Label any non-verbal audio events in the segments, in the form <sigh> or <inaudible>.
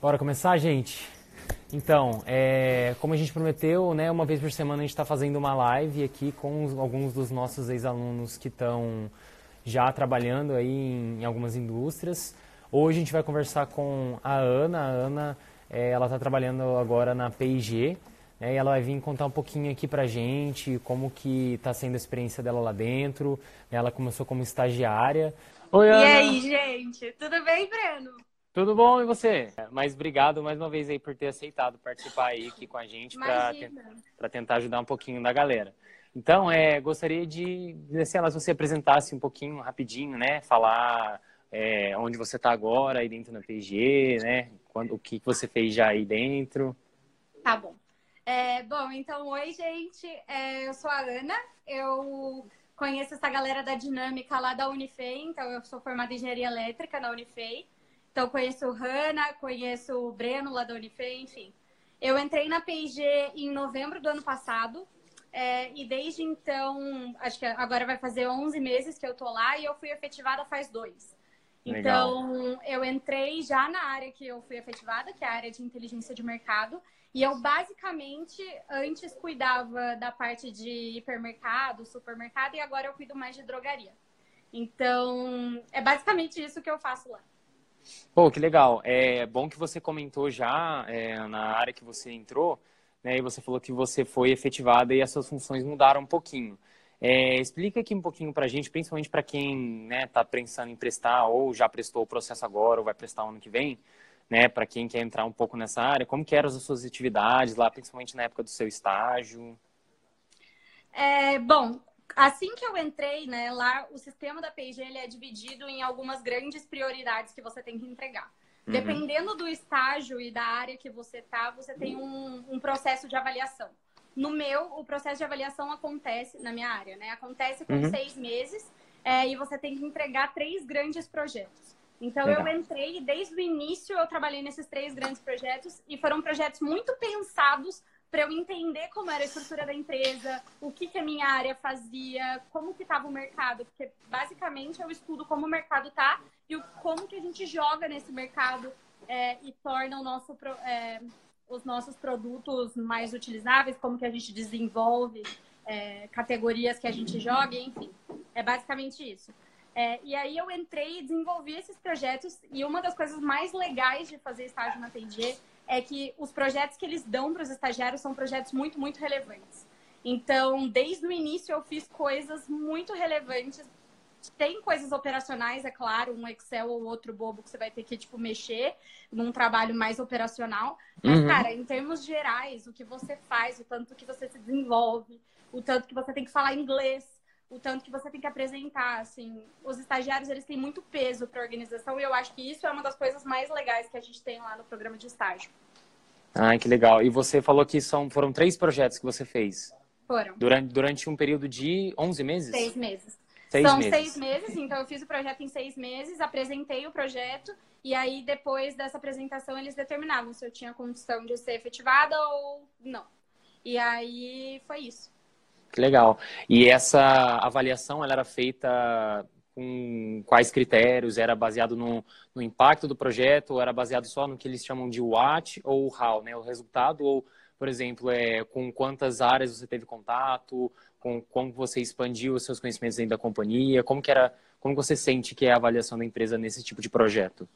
Bora começar, gente? Então, é, como a gente prometeu, né, uma vez por semana a gente está fazendo uma live aqui com os, alguns dos nossos ex-alunos que estão já trabalhando aí em, em, algumas indústrias. Hoje a gente vai conversar com a Ana. A Ana, é, ela está trabalhando agora na P&G, né, e ela vai vir contar um pouquinho aqui pra gente como que está sendo a experiência dela lá dentro. Ela começou como estagiária. Oi, Ana! E aí, gente? Tudo bem, Breno? Tudo bom e você? Mas obrigado mais uma vez aí por ter aceitado participar aí aqui com a gente para te, tentar ajudar um pouquinho da galera. Então, é, gostaria de, sei lá, se você apresentasse um pouquinho rapidinho, né? Falar é, onde você está agora aí dentro da PG, né? Quando, o que você fez já aí dentro. Tá bom. É, bom, então, oi, gente. É, eu sou a Ana. Eu conheço essa galera da Dinâmica lá da Unifei. Então, eu sou formada em Engenharia Elétrica na Unifei. Então, conheço o Hanna, conheço o Breno lá da Unifei, enfim. Eu entrei na P&G em novembro do ano passado. É, e desde então, acho que agora vai fazer 11 meses que eu tô lá e eu fui efetivada faz dois. Legal. Então, eu entrei já na área que eu fui efetivada, que é a área de inteligência de mercado. E eu basicamente antes cuidava da parte de hipermercado, supermercado, e agora eu cuido mais de drogaria. Então, é basicamente isso que eu faço lá. Pô, que legal. É bom que você comentou já é, na área que você entrou, né? E você falou que você foi efetivada e as suas funções mudaram um pouquinho. É, explica aqui um pouquinho para a gente, principalmente para quem está né, tá pensando em prestar ou já prestou o processo agora ou vai prestar ano que vem, né? Para quem quer entrar um pouco nessa área, como que eram as suas atividades lá, principalmente na época do seu estágio? É, bom, assim que eu entrei, né, lá o sistema da P&G ele é dividido em algumas grandes prioridades que você tem que entregar. Uhum. Dependendo do estágio e da área que você tá, você tem um, um, processo de avaliação. No meu, o processo de avaliação acontece na minha área, né? Acontece com uhum. seis meses é, e você tem que entregar três grandes projetos. Então Legal. eu entrei e desde o início eu trabalhei nesses três grandes projetos e foram projetos muito pensados para eu entender como era a estrutura da empresa, o que, que a minha área fazia, como que estava o mercado, porque basicamente eu estudo como o mercado tá e o, como que a gente joga nesse mercado é, e torna nosso, é, os nossos produtos mais utilizáveis, como que a gente desenvolve é, categorias que a gente joga, enfim, é basicamente isso. É, e aí eu entrei e desenvolvi esses projetos e uma das coisas mais legais de fazer estágio na TG é que os projetos que eles dão para os estagiários são projetos muito, muito relevantes. Então, desde o início eu fiz coisas muito relevantes. Tem coisas operacionais, é claro, um Excel ou outro bobo que você vai ter que, tipo, mexer num trabalho mais operacional. Mas, uhum. cara, em termos gerais, o que você faz, o tanto que você se desenvolve, o tanto que você tem que falar inglês, o tanto que você tem que apresentar, assim, os estagiários eles têm muito peso para a organização e eu acho que isso é uma das coisas mais legais que a gente tem lá no programa de estágio. Ah, que legal. E você falou que são, foram três projetos que você fez. Foram. Durante, durante um período de 11 meses? Seis meses. Seis são meses. seis meses, então eu fiz o projeto em seis meses, apresentei o projeto e aí depois dessa apresentação eles determinavam se eu tinha condição de ser efetivada ou não. E aí foi isso. Que legal. E essa avaliação ela era feita com quais critérios? Era baseado no, no impacto do projeto? Era baseado só no que eles chamam de what ou how, né? O resultado? Ou, por exemplo, é, com quantas áreas você teve contato? Com como você expandiu os seus conhecimentos dentro da companhia? Como que era? Como você sente que é a avaliação da empresa nesse tipo de projeto?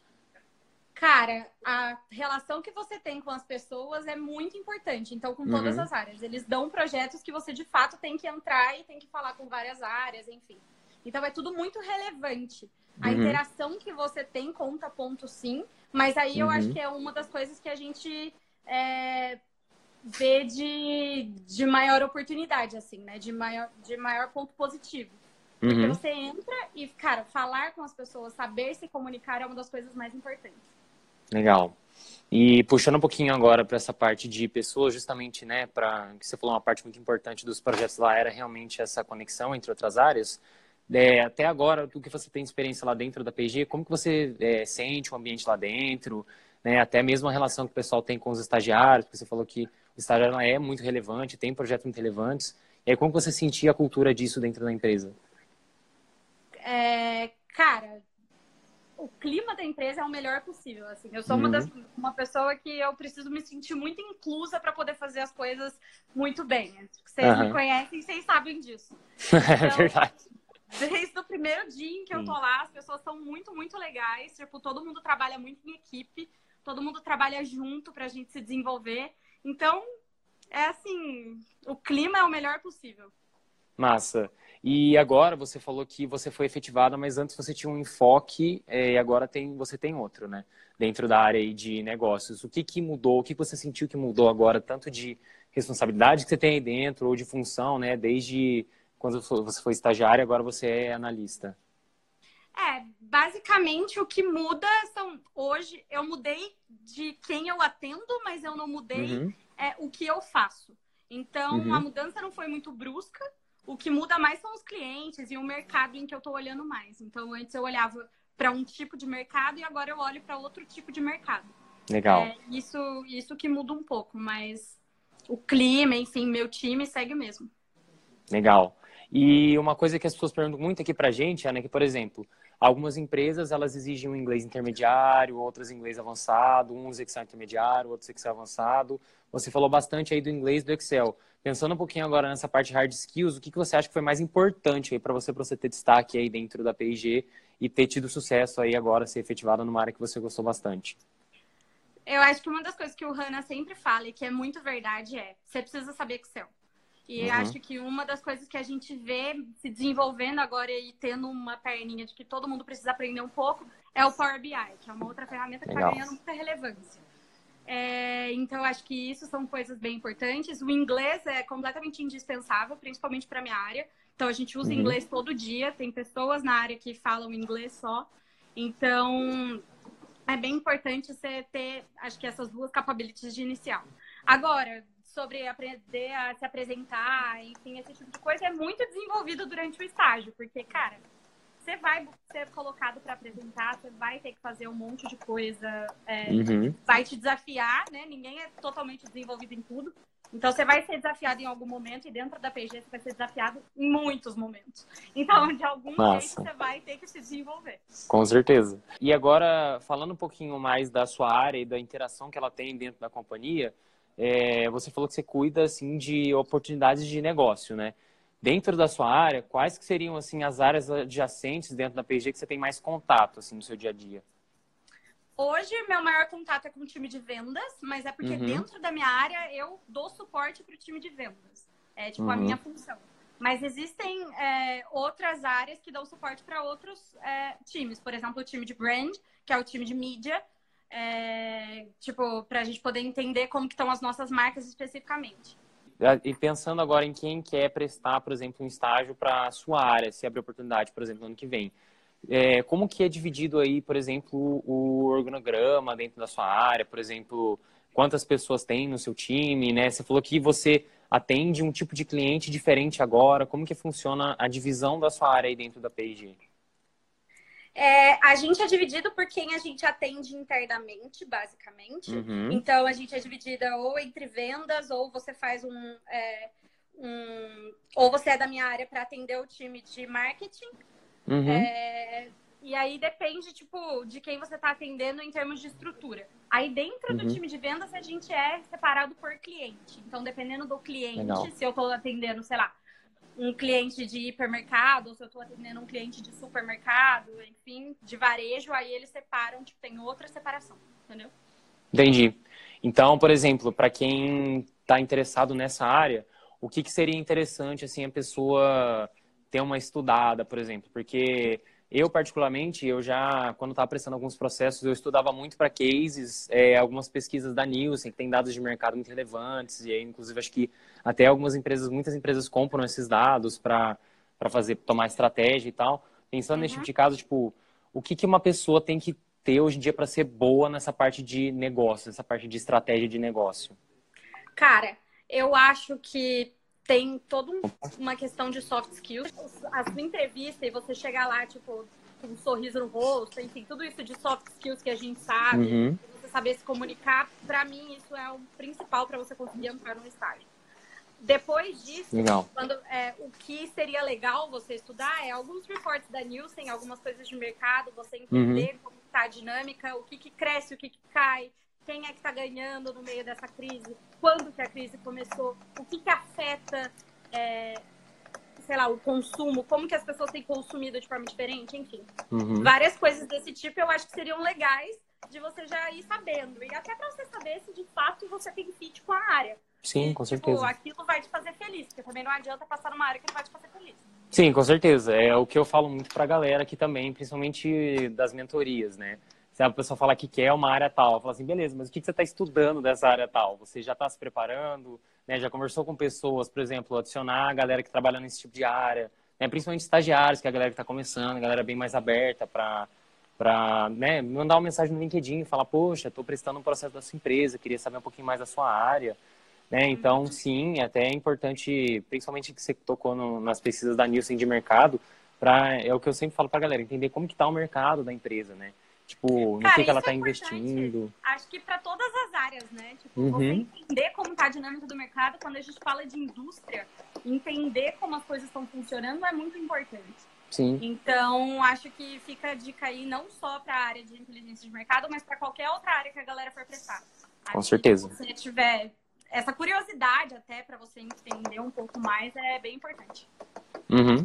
Cara, a relação que você tem com as pessoas é muito importante. Então, com todas uhum. as áreas. Eles dão projetos que você, de fato, tem que entrar e tem que falar com várias áreas, enfim. Então, é tudo muito relevante. A uhum. interação que você tem conta ponto sim, mas aí eu acho uhum. que é uma das coisas que a gente é, vê de, de maior oportunidade, assim, né? De maior, de maior ponto positivo. Porque uhum. você entra e, cara, falar com as pessoas, saber se comunicar é uma das coisas mais importantes. Legal. E puxando um pouquinho agora para essa parte de pessoas, justamente, né, para que você falou uma parte muito importante dos projetos lá era realmente essa conexão entre outras áreas. É, até agora, do que você tem experiência lá dentro da PG, como que você é, sente o ambiente lá dentro, né, até mesmo a relação que o pessoal tem com os estagiários, porque você falou que o estagiário é muito relevante, tem projetos muito relevantes. E aí, como você sentia a cultura disso dentro da empresa? É, cara, o clima da empresa é o melhor possível. Assim, eu sou uhum. uma, das, uma pessoa que eu preciso me sentir muito inclusa para poder fazer as coisas muito bem. Vocês uhum. me conhecem, vocês sabem disso. <laughs> Então, é verdade. Desde o primeiro dia em que eu tô lá, as pessoas são muito, muito legais. Tipo, todo mundo trabalha muito em equipe, todo mundo trabalha junto pra gente se desenvolver. Então, é assim, o clima é o melhor possível. Massa. E agora você falou que você foi efetivada, mas antes você tinha um enfoque é, e agora tem, você tem outro, né? Dentro da área de negócios. O que, que mudou? O que você sentiu que mudou agora, tanto de responsabilidade que você tem aí dentro ou de função, né? Desde quando você foi estagiário, agora você é analista. É, basicamente o que muda são hoje eu mudei de quem eu atendo, mas eu não mudei uhum. é, o que eu faço. Então uhum. a mudança não foi muito brusca. O que muda mais são os clientes e o mercado em que eu estou olhando mais. Então antes eu olhava para um tipo de mercado e agora eu olho para outro tipo de mercado. Legal. É, isso isso que muda um pouco, mas o clima, enfim, meu time segue mesmo. Legal. E uma coisa que as pessoas perguntam muito aqui pra gente, Ana, é que, por exemplo, algumas empresas elas exigem um inglês intermediário, outras inglês avançado, uns Excel intermediário, outros Excel avançado. Você falou bastante aí do inglês do Excel. Pensando um pouquinho agora nessa parte hard skills, o que, que você acha que foi mais importante aí para você, para você ter destaque aí dentro da P&G e ter tido sucesso aí agora, ser efetivada numa área que você gostou bastante? Eu acho que uma das coisas que o Hanna sempre fala e que é muito verdade é, você precisa saber Excel. E uhum. acho que uma das coisas que a gente vê se desenvolvendo agora e tendo uma perninha de que todo mundo precisa aprender um pouco é o Power BI, que é uma outra ferramenta que está ganhando muita relevância. É, então, acho que isso são coisas bem importantes. O inglês é completamente indispensável, principalmente para minha área. Então, a gente usa uhum. inglês todo dia. Tem pessoas na área que falam inglês só. Então, é bem importante você ter, acho que essas duas capabilities de inicial. Agora, sobre aprender a se apresentar, enfim, esse tipo de coisa é muito desenvolvido durante o estágio, porque, cara, você vai ser colocado para apresentar, você vai ter que fazer um monte de coisa, é, uhum. vai te desafiar, né? Ninguém é totalmente desenvolvido em tudo. Então, você vai ser desafiado em algum momento e dentro da PG você vai ser desafiado em muitos momentos. Então, de algum Nossa. jeito, você vai ter que se desenvolver. Com certeza. E agora, falando um pouquinho mais da sua área e da interação que ela tem dentro da companhia, é, você falou que você cuida assim de oportunidades de negócio, né? Dentro da sua área, quais que seriam assim as áreas adjacentes dentro da PG que você tem mais contato assim no seu dia a dia? Hoje, meu maior contato é com o time de vendas, mas é porque uhum. dentro da minha área eu dou suporte para o time de vendas. É tipo uhum. a minha função. Mas existem é, outras áreas que dão suporte para outros é, times. Por exemplo, o time de brand, que é o time de mídia, é, tipo, para a gente poder entender como que estão as nossas marcas especificamente. E pensando agora em quem quer prestar, por exemplo, um estágio para a sua área, se abrir oportunidade, por exemplo, no ano que vem. É, como que é dividido aí, por exemplo, o organograma dentro da sua área, por exemplo, quantas pessoas tem no seu time, né? Você falou que você atende um tipo de cliente diferente agora, como que funciona a divisão da sua área aí dentro da P&G? É, a gente é dividido por quem a gente atende internamente, basicamente. Uhum. Então, a gente é dividida ou entre vendas, ou você faz um. É, um ou você é da minha área para atender o time de marketing. Uhum. É, e aí depende, tipo, de quem você está atendendo em termos de estrutura. Aí dentro uhum. do time de vendas, a gente é separado por cliente. Então, dependendo do cliente, Legal. se eu estou atendendo, sei lá, um cliente de hipermercado, ou se eu estou atendendo um cliente de supermercado, enfim, de varejo, aí eles separam, tipo, tem outra separação, entendeu? Entendi. Então, por exemplo, para quem está interessado nessa área, o que, que seria interessante, assim, a pessoa ter uma estudada, por exemplo? Porque eu, particularmente, eu já, quando estava prestando alguns processos, eu estudava muito para cases, é, algumas pesquisas da Nielsen, que tem dados de mercado muito relevantes, e aí, inclusive, acho que até algumas empresas, muitas empresas compram esses dados para fazer, tomar estratégia e tal. Pensando uhum. nesse tipo de caso, tipo, o que, que uma pessoa tem que ter hoje em dia para ser boa nessa parte de negócio, nessa parte de estratégia de negócio? Cara, eu acho que tem toda um, uma questão de soft skills. A sua entrevista e você chegar lá, tipo, com um sorriso no rosto, enfim, tudo isso de soft skills que a gente sabe, uhum. você saber se comunicar, para mim isso é o principal para você conseguir entrar no estágio. Depois disso, quando, é, o que seria legal você estudar é alguns reports da Nielsen, algumas coisas de mercado, você entender uhum. como tá a dinâmica, o que, que cresce, o que, que cai, quem é que está ganhando no meio dessa crise, quando que a crise começou, o que, que afeta, é, sei lá, o consumo, como que as pessoas têm consumido de forma diferente, enfim. Uhum. Várias coisas desse tipo eu acho que seriam legais de você já ir sabendo. E até para você saber se de fato você tem fit com a área. Sim, e, com tipo, certeza. aquilo vai te fazer feliz, porque também não adianta passar numa área que não vai te fazer feliz. Sim, com certeza. É o que eu falo muito pra galera aqui também, principalmente das mentorias, né? Se a pessoa fala que quer uma área tal, fala assim, beleza, mas o que você está estudando dessa área tal? Você já está se preparando, né? Já conversou com pessoas, por exemplo, adicionar a galera que trabalha nesse tipo de área, né? principalmente estagiários, que é a galera que está começando, a galera bem mais aberta para para né, mandar uma mensagem no LinkedIn e falar, poxa, estou prestando um processo da sua empresa, queria saber um pouquinho mais da sua área. Né? Então, uhum. sim, até é importante, principalmente que você tocou no, nas pesquisas da Nielsen de mercado, pra, é o que eu sempre falo para a galera, entender como que está o mercado da empresa, né? Tipo, no que, que ela está é investindo. Acho que para todas as áreas, né? Tipo, uhum. você entender como está a dinâmica do mercado, quando a gente fala de indústria, entender como as coisas estão funcionando é muito importante. Sim. Então, acho que fica a dica aí não só para a área de inteligência de mercado, mas para qualquer outra área que a galera for prestar. Com certeza. Se você tiver essa curiosidade até para você entender um pouco mais é bem importante. Uhum,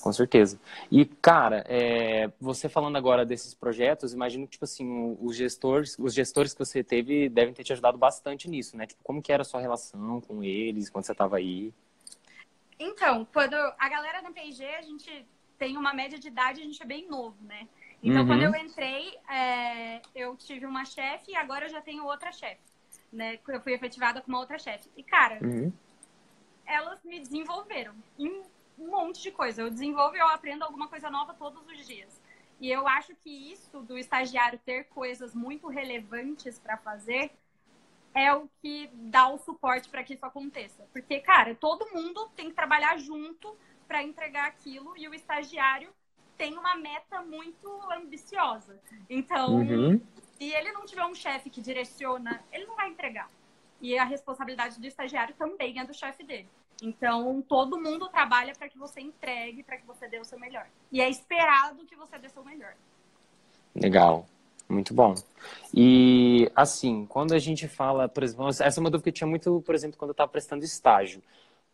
com certeza. E, cara, é, você falando agora desses projetos, imagino que, tipo assim, os gestores, os gestores que você teve devem ter te ajudado bastante nisso, né? Tipo, como que era a sua relação com eles quando você estava aí? Então, quando a galera da P&G, a gente tem uma média de idade, a gente é bem novo, né? Então, uhum. quando eu entrei, é, eu tive uma chefe e agora eu já tenho outra chefe né? Eu fui efetivada com uma outra chefe. E, cara, uhum. elas me desenvolveram em um monte de coisa. Eu desenvolvo e eu aprendo alguma coisa nova todos os dias. E eu acho que isso do estagiário ter coisas muito relevantes para fazer é o que dá o suporte para que isso aconteça. Porque, cara, todo mundo tem que trabalhar junto para entregar aquilo e o estagiário tem uma meta muito ambiciosa. Então, uhum se ele não tiver um chefe que direciona, ele não vai entregar. E a responsabilidade do estagiário também é do chefe dele. Então, todo mundo trabalha para que você entregue, para que você dê o seu melhor. E é esperado que você dê o seu melhor. Legal. Muito bom. E, assim, quando a gente fala, por exemplo, essa é uma dúvida que eu tinha muito, por exemplo, quando eu estava prestando estágio.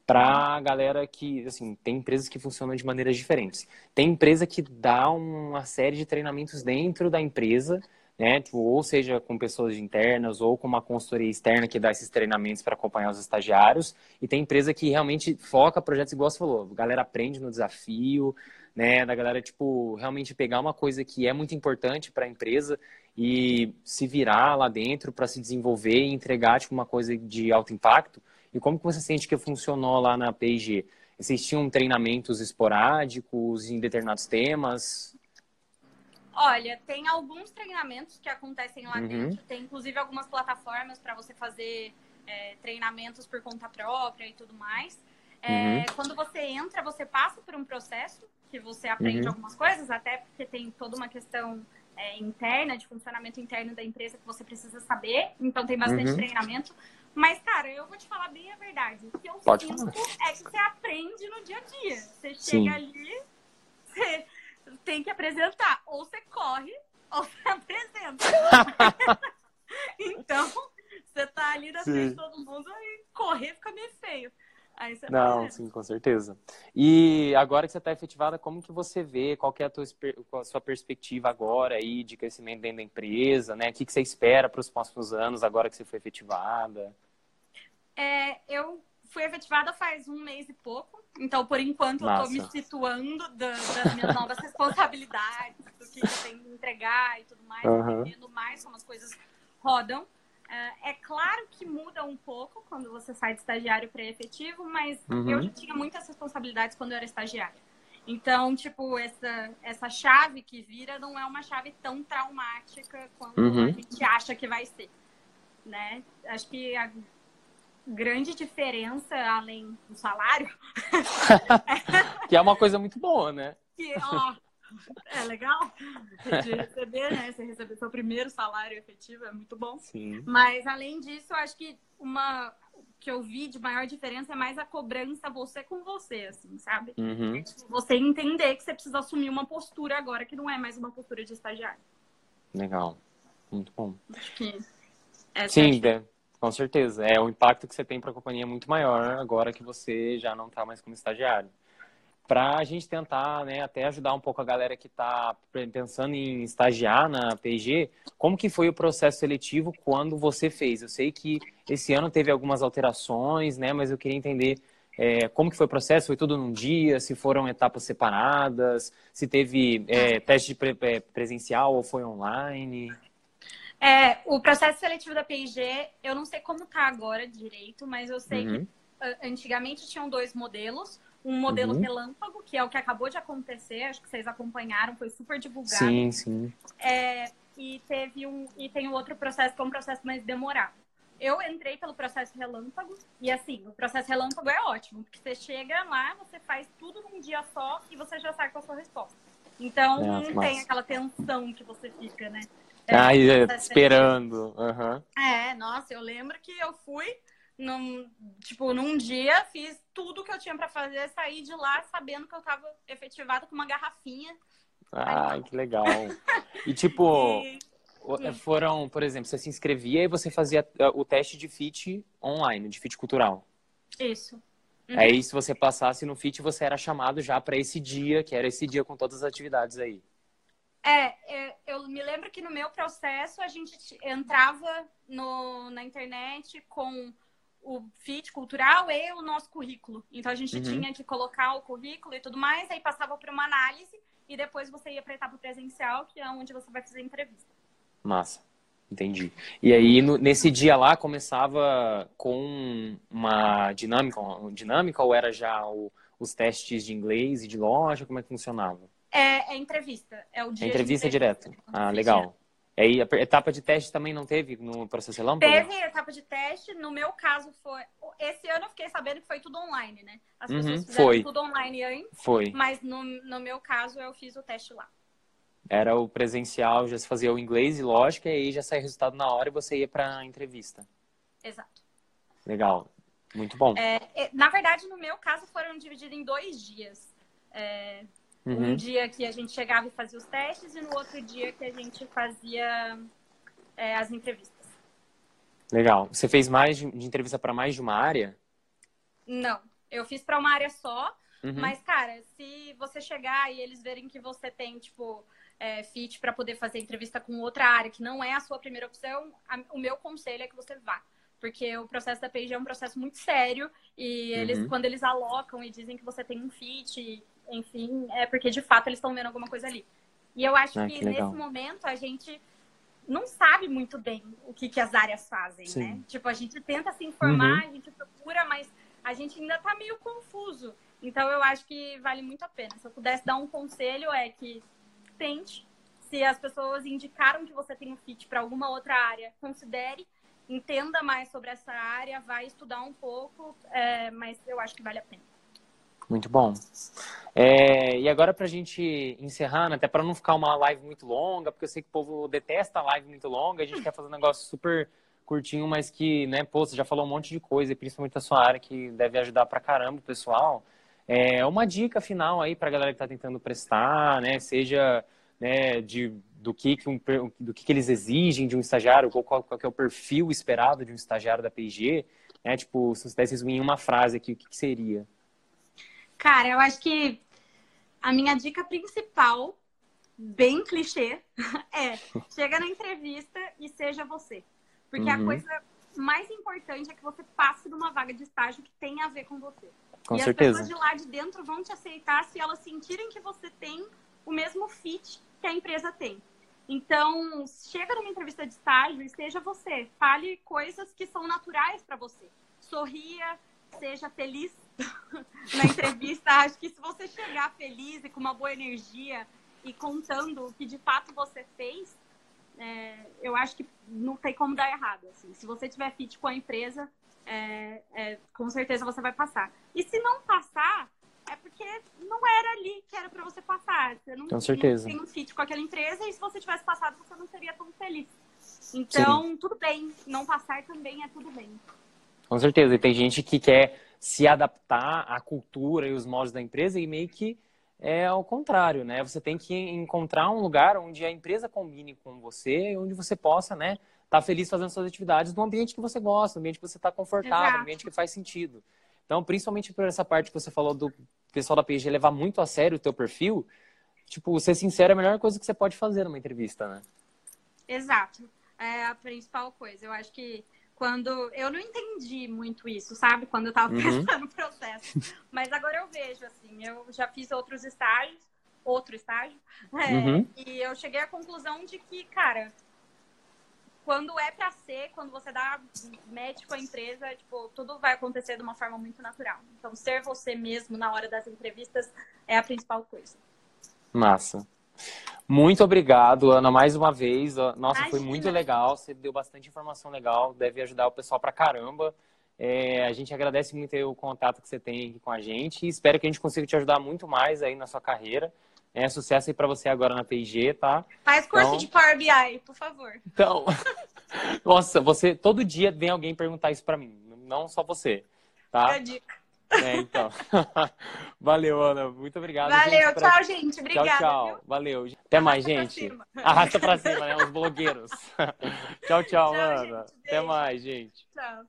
Para a galera que, assim, tem empresas que funcionam de maneiras diferentes. Tem empresa que dá uma série de treinamentos dentro da empresa né? Tipo, ou seja, com pessoas internas ou com uma consultoria externa que dá esses treinamentos para acompanhar os estagiários. E tem empresa que realmente foca projetos igual você falou, a galera aprende no desafio, né? Da galera, tipo, realmente pegar uma coisa que é muito importante para a empresa e se virar lá dentro para se desenvolver e entregar tipo, uma coisa de alto impacto. E como que você sente que funcionou lá na? Vocês tinham treinamentos esporádicos em determinados temas? Olha, tem alguns treinamentos que acontecem lá uhum. dentro. Tem inclusive algumas plataformas para você fazer é, treinamentos por conta própria e tudo mais. É, uhum. Quando você entra, você passa por um processo que você aprende uhum. algumas coisas, até porque tem toda uma questão é, interna, de funcionamento interno da empresa que você precisa saber. Então tem bastante uhum. treinamento. Mas, cara, eu vou te falar bem a verdade. O que eu Pode sinto falar. é que você aprende no dia a dia. Você Sim. chega ali, você tem que apresentar. Ou você corre, ou você <laughs> apresenta. <laughs> então, você tá ali na frente de todo mundo e correr fica meio feio. Não, sim, com certeza. E agora que você está efetivada, como que você vê? Qual que é a, tua, a sua perspectiva agora aí de crescimento dentro da empresa, né? O que, que você espera para os próximos anos agora que você foi efetivada? É, eu fui efetivada faz um mês e pouco. Então, por enquanto, Massa. eu tô me situando da, das minhas <laughs> novas responsabilidades, do que eu tenho que entregar e tudo mais, uhum. entendendo mais como as coisas rodam. É, é claro que muda um pouco quando você sai de estagiário para efetivo, mas uhum. eu já tinha muitas responsabilidades quando eu era estagiária. Então, tipo, essa, essa chave que vira não é uma chave tão traumática quanto uhum. a gente acha que vai ser. Né? Acho que a grande diferença, além do salário. <laughs> que é uma coisa muito boa, né? Que, ó, é legal de receber, né? Você receber seu primeiro salário efetivo, é muito bom. Sim. Mas, além disso, eu acho que uma que eu vi de maior diferença é mais a cobrança você com você, assim, sabe? Uhum. Você entender que você precisa assumir uma postura agora que não é mais uma postura de estagiário. Legal. Muito bom. Acho que essa Sim, é a com certeza. É o impacto que você tem para a companhia é muito maior agora que você já não está mais como estagiário. Para a gente tentar, né, até ajudar um pouco a galera que está pensando em estagiar na P&G, como que foi o processo seletivo quando você fez? Eu sei que esse ano teve algumas alterações, né, mas eu queria entender é, como que foi o processo? Foi tudo num dia? Se foram etapas separadas? Se teve é, teste pre presencial ou foi online? É, o processo seletivo da P&G, eu não sei como tá agora direito, mas eu sei Uhum. que antigamente tinham dois modelos. Um modelo Uhum. relâmpago, que é o que acabou de acontecer, acho que vocês acompanharam, foi super divulgado. Sim, sim. É, e teve um e tem o outro processo que é um processo mais demorado. Eu entrei pelo processo relâmpago e assim, o processo relâmpago é ótimo, porque você chega lá, você faz tudo num dia só e você já sai com a sua resposta. Então Ah, não que tem aquela tensão que você fica, né? É, Ah, e, é, esperando. Aham. é, nossa, eu lembro que eu fui num, tipo, num dia, fiz tudo que eu tinha pra fazer, saí de lá sabendo que eu tava efetivada com uma garrafinha. Ai, que legal. E tipo, <laughs> E- o- foram, por exemplo, você se inscrevia e você fazia uh, o teste de fit online, de fit cultural. Isso. Uhum. Aí, se você passasse no fit, você era chamado já para esse dia, que era esse dia com todas as atividades aí. É, é, eu me lembro que no meu processo a gente entrava no, na internet com o FIT cultural e o nosso currículo. Então a gente Uhum. tinha que colocar o currículo e tudo mais, aí passava por uma análise e depois você ia para a etapa presencial, que é onde você vai fazer a entrevista. Massa. Entendi. E aí, no- nesse dia lá, começava com uma dinâmica, uma dinâmica ou era já o- os testes de inglês e de loja? Como é que funcionava? É, é entrevista, é o dia É entrevista direto. Ah, legal. Aí, a etapa de teste também não teve no processo relâmpago? Teve etapa de teste, no meu caso foi. Esse ano eu fiquei sabendo que foi tudo online, né? As Uhum, pessoas fizeram foi. tudo online antes, Foi. mas no, no meu caso eu fiz o teste lá. Era o presencial, já se fazia o inglês e lógica, e aí já saía o resultado na hora e você ia pra entrevista. Exato. Legal. Muito bom. É, é, na verdade, no meu caso, foram divididos em dois dias. É, Um Uhum. dia que a gente chegava e fazia os testes, e no outro dia que a gente fazia é, as entrevistas. Legal. Você fez mais de, de entrevista para mais de uma área? Não, eu fiz para uma área só, Uhum. mas, cara, se você chegar e eles verem que você tem, tipo, é, fit para poder fazer entrevista com outra área, que não é a sua primeira opção, a- o meu conselho é que você vá. Porque o processo da PG é um processo muito sério e eles, Uhum. quando eles alocam e dizem que você tem um fit, enfim, é porque de fato eles estão vendo alguma coisa ali. E eu acho Ah, que, que nesse momento a gente não sabe muito bem o que, que as áreas fazem, Sim. né? Tipo, a gente tenta se informar, Uhum. a gente procura, mas a gente ainda tá meio confuso. Então eu acho que vale muito a pena. Se eu pudesse dar um conselho é que tente. Se as pessoas indicaram que você tem um fit para alguma outra área, considere, entenda mais sobre essa área, vai estudar um pouco, é, mas eu acho que vale a pena. Muito bom. É, e agora pra gente encerrar, né, até para não ficar uma live muito longa, porque eu sei que o povo detesta a live muito longa, a gente quer fazer um negócio super curtinho, mas que, né, pô, você já falou um monte de coisa, principalmente a sua área, que deve ajudar pra caramba o pessoal. É, uma dica final aí pra galera que tá tentando prestar, né, seja né, de, do, que, que, um, do que, que eles exigem de um estagiário, qual, qual que é o perfil esperado de um estagiário da P&G, né, tipo, se você pudesse resumir em uma frase aqui, o que, que seria? Cara, eu acho que a minha dica principal, bem clichê, <laughs> é chega na entrevista e seja você. Porque a Uhum. coisa mais importante é que você passe numa vaga de estágio que tenha a ver com você. Com e certeza. as pessoas de lá de dentro vão te aceitar se elas sentirem que você tem o mesmo fit que a empresa tem. Então, chega numa entrevista de estágio e seja você. Fale coisas que são naturais para você. Sorria, seja feliz <laughs> na entrevista. Acho que se você chegar feliz e com uma boa energia e contando o que de fato você fez, é, eu acho que não tem como dar errado. Assim. Se você tiver fit com a empresa, é, é, com certeza você vai passar. E se não passar, é porque não era ali que era para você passar. Você não, Com certeza. não tem um fit com aquela empresa e se você tivesse passado, você não seria tão feliz. Então, tudo bem. Não passar também é tudo bem. Com certeza. E tem gente que quer se adaptar à cultura e os modos da empresa e meio que é ao contrário, né? Você tem que encontrar um lugar onde a empresa combine com você, onde você possa, né, estar tá feliz fazendo suas atividades no ambiente que você gosta, no ambiente que você está confortável, no ambiente que faz sentido. Então, principalmente por essa parte que você falou do pessoal da PG levar muito a sério o teu perfil, tipo, ser sincero é a melhor coisa que você pode fazer numa entrevista, né? Exato. É a principal coisa. Eu acho que quando eu não entendi muito isso, sabe? Quando eu tava uhum. pensando <laughs> no processo. Mas agora eu vejo, assim, eu já fiz outros estágios, outro estágio, <laughs> é, uhum. e eu cheguei à conclusão de que, cara, quando é para ser, quando você dá match com a empresa, tipo, tudo vai acontecer de uma forma muito natural. Então, ser você mesmo na hora das entrevistas é a principal coisa. Massa. Muito obrigado, Ana, mais uma vez. Nossa, Imagina. foi muito legal. Você deu bastante informação legal, deve ajudar o pessoal pra caramba. É, a gente agradece muito o contato que você tem aqui com a gente e espero que a gente consiga te ajudar muito mais aí na sua carreira. É, sucesso aí para você agora na PIG, tá? Faz curso então... de Power BI, por favor. Então, <laughs> nossa, você todo dia vem alguém perguntar isso para mim, não só você, tá? É dica. É, então. <laughs> Valeu, Ana. Muito obrigado. Valeu, gente, pra... tchau, gente. Obrigada. Tchau, tchau. Viu? Valeu. Até Arrasta mais, gente. Pra <laughs> Arrasta pra cima, né? Os blogueiros. <laughs> tchau, tchau, tchau Ana. Gente, Até mais, gente. Tchau.